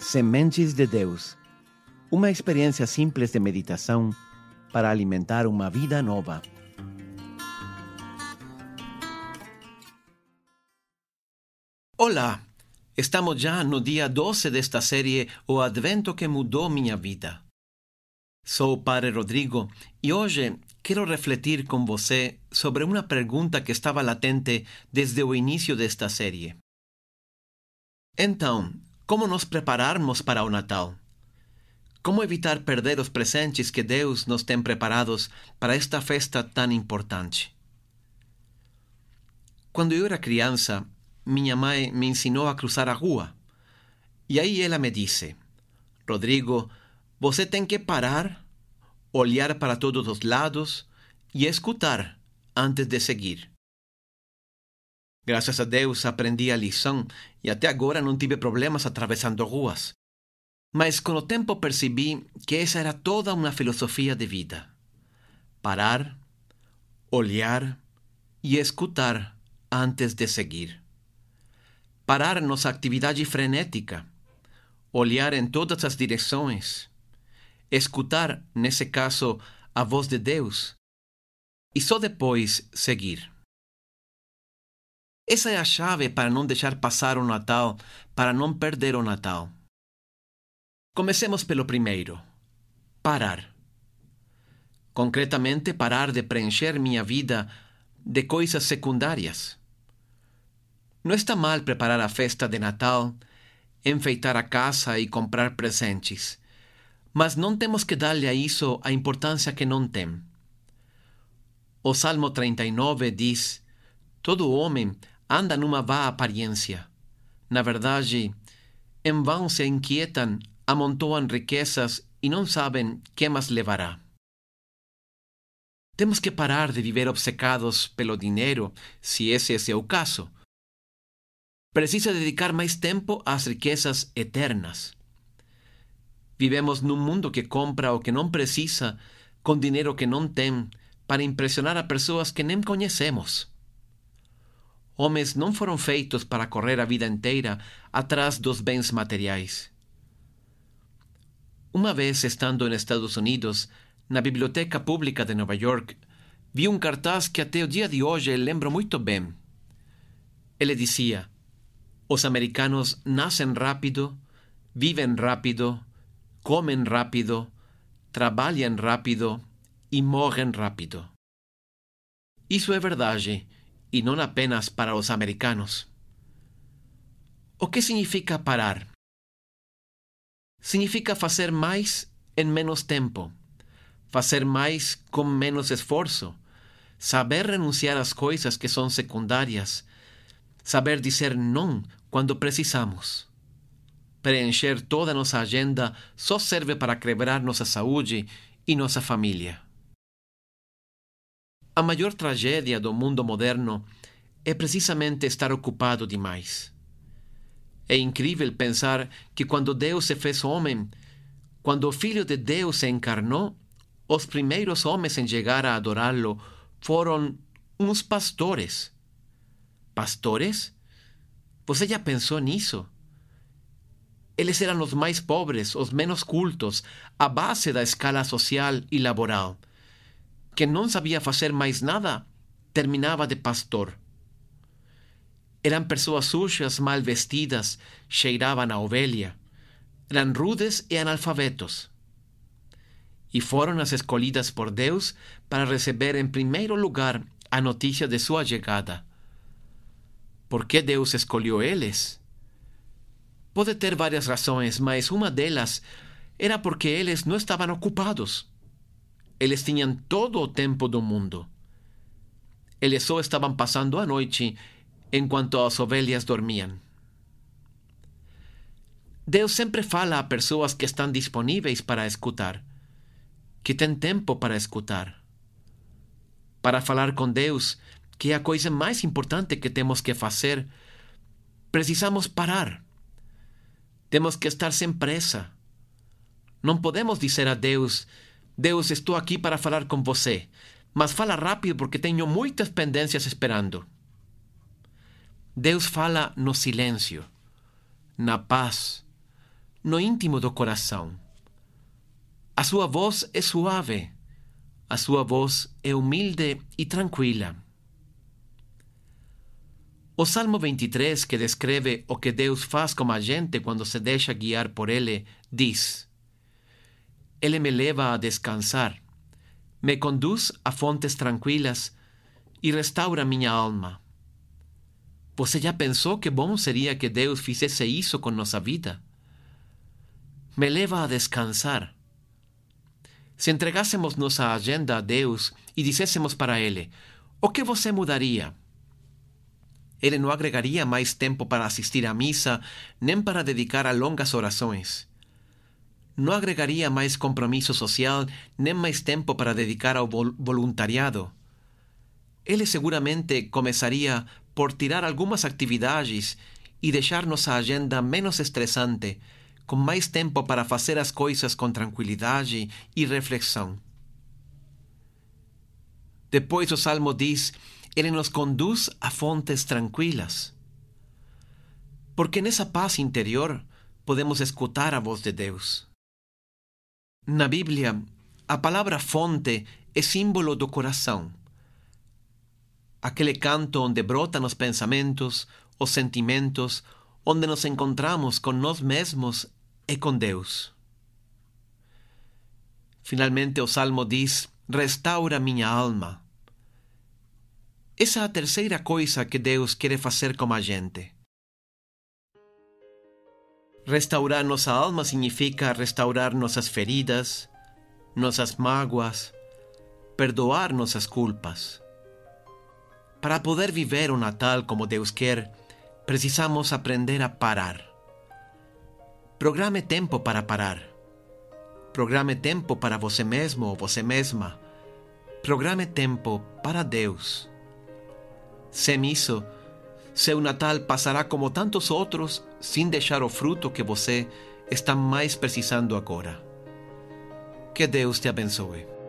Sementes de Deus. Uma experiência simples de meditação para alimentar uma vida nova. Olá! Estamos já no dia 12 desta série O Advento que Mudou Minha Vida. Sou o Padre Rodrigo e hoje quero refletir com você sobre uma pergunta que estava latente desde o início desta série. Então, como nos prepararmos para o Natal? Como evitar perder os presentes que Deus nos tem preparados para esta festa tão importante? Quando eu era criança, minha mãe me ensinou a cruzar a rua. E aí ela me disse: Rodrigo, você tem que parar, olhar para todos os lados e escutar antes de seguir. Graças a Deus aprendi a lição e até agora não tive problemas atravessando ruas. Mas com o tempo percebi que essa era toda uma filosofia de vida. Parar, olhar e escutar antes de seguir. Parar nossa atividade frenética, olhar em todas as direções, escutar, nesse caso, a voz de Deus, e só depois seguir. Essa é a chave para não deixar passar o Natal, para não perder o Natal. Comecemos pelo primeiro: parar. Concretamente, parar de preencher minha vida de coisas secundárias. Não está mal preparar a festa de Natal, enfeitar a casa e comprar presentes, mas não temos que dar-lhe a isso a importância que não tem. O Salmo 39 diz: Todo homem anda numa vã aparência. Na verdade, em vão se inquietam, amontoam riquezas e não sabem que mais levará. Temos que parar de viver obcecados pelo dinheiro, se esse é seu caso. Precisa dedicar mais tempo às riquezas eternas. Vivemos num mundo que compra o que não precisa com dinheiro que não tem para impressionar a pessoas que nem conhecemos. Homens não foram feitos para correr a vida inteira atrás dos bens materiais. Uma vez estando nos Estados Unidos, na Biblioteca Pública de Nova York, vi um cartaz que até o dia de hoje lembro muito bem. Ele dizia: Os americanos nascem rápido, vivem rápido, comem rápido, trabalham rápido e morrem rápido. Isso é verdade, e não apenas para os americanos. O que significa parar? Significa fazer mais em menos tempo fazer mais com menos esforço, saber renunciar às coisas que são secundárias, saber dizer não quando precisamos. Preencher toda nossa agenda só serve para quebrar nossa saúde e nossa família. A maior tragédia do mundo moderno é precisamente estar ocupado demais. É incrível pensar que quando Deus se fez homem, quando o Filho de Deus se encarnou, os primeiros homens em chegar a adorá-lo foram uns pastores. Pastores? Você já pensou nisso? Eles eram os mais pobres, os menos cultos, a base da escala social e laboral. Quem não sabia fazer mais nada terminava de pastor. Eram pessoas sujas, mal vestidas, cheiravam a ovelha. Eram rudes e analfabetos e foram as escolhidas por Deus para receber em primeiro lugar a notícia de sua chegada. Por que Deus escolheu eles? Pode ter várias razões, mas uma delas era porque eles não estavam ocupados. Eles tinham todo o tempo do mundo. Eles só estavam passando a noite enquanto as ovelhas dormiam. Deus sempre fala a pessoas que estão disponíveis para escutar que tem tempo para escutar, para falar com Deus, que é a coisa mais importante que temos que fazer, precisamos parar. Temos que estar sem pressa. Não podemos dizer a Deus: Deus, estou aqui para falar com você, mas fala rápido porque tenho muitas pendências esperando. Deus fala no silêncio, na paz, no íntimo do coração. A sua voz é suave, a sua voz é humilde e tranquila. O Salmo 23, que descreve o que Deus faz com a gente quando se deixa guiar por Ele, diz: Ele me leva a descansar, me conduz a fontes tranquilas e restaura minha alma. Você já pensou que bom seria que Deus fizesse isso com nossa vida? Me leva a descansar. Se entregássemos nossa agenda a Deus e disséssemos para Ele: O que você mudaria? Ele não agregaria mais tempo para assistir à missa, nem para dedicar a longas orações. Não agregaria mais compromisso social, nem mais tempo para dedicar ao voluntariado. Ele seguramente começaria por tirar algumas atividades e deixar nossa agenda menos estressante, com mais tempo para fazer as coisas com tranquilidade e reflexão. Depois o Salmo diz ele nos conduz a fontes tranquilas. Porque nessa paz interior podemos escutar a voz de Deus. Na Bíblia, a palavra fonte é símbolo do coração. Aquele canto onde brotam os pensamentos, os sentimentos, onde nos encontramos com nós mesmos e com Deus. Finalmente o Salmo diz: Restaura minha alma. Essa é a terceira coisa que Deus quer fazer com a gente. Restaurar nossa alma significa restaurar nossas feridas, nossas mágoas, perdoar nossas culpas. Para poder viver o Natal como Deus quer, precisamos aprender a parar. Programe tempo para parar. Programe tempo para você mesmo ou você mesma. Programe tempo para Deus. Sem isso, seu Natal passará como tantos outros sem deixar o fruto que você está mais precisando agora. Que Deus te abençoe.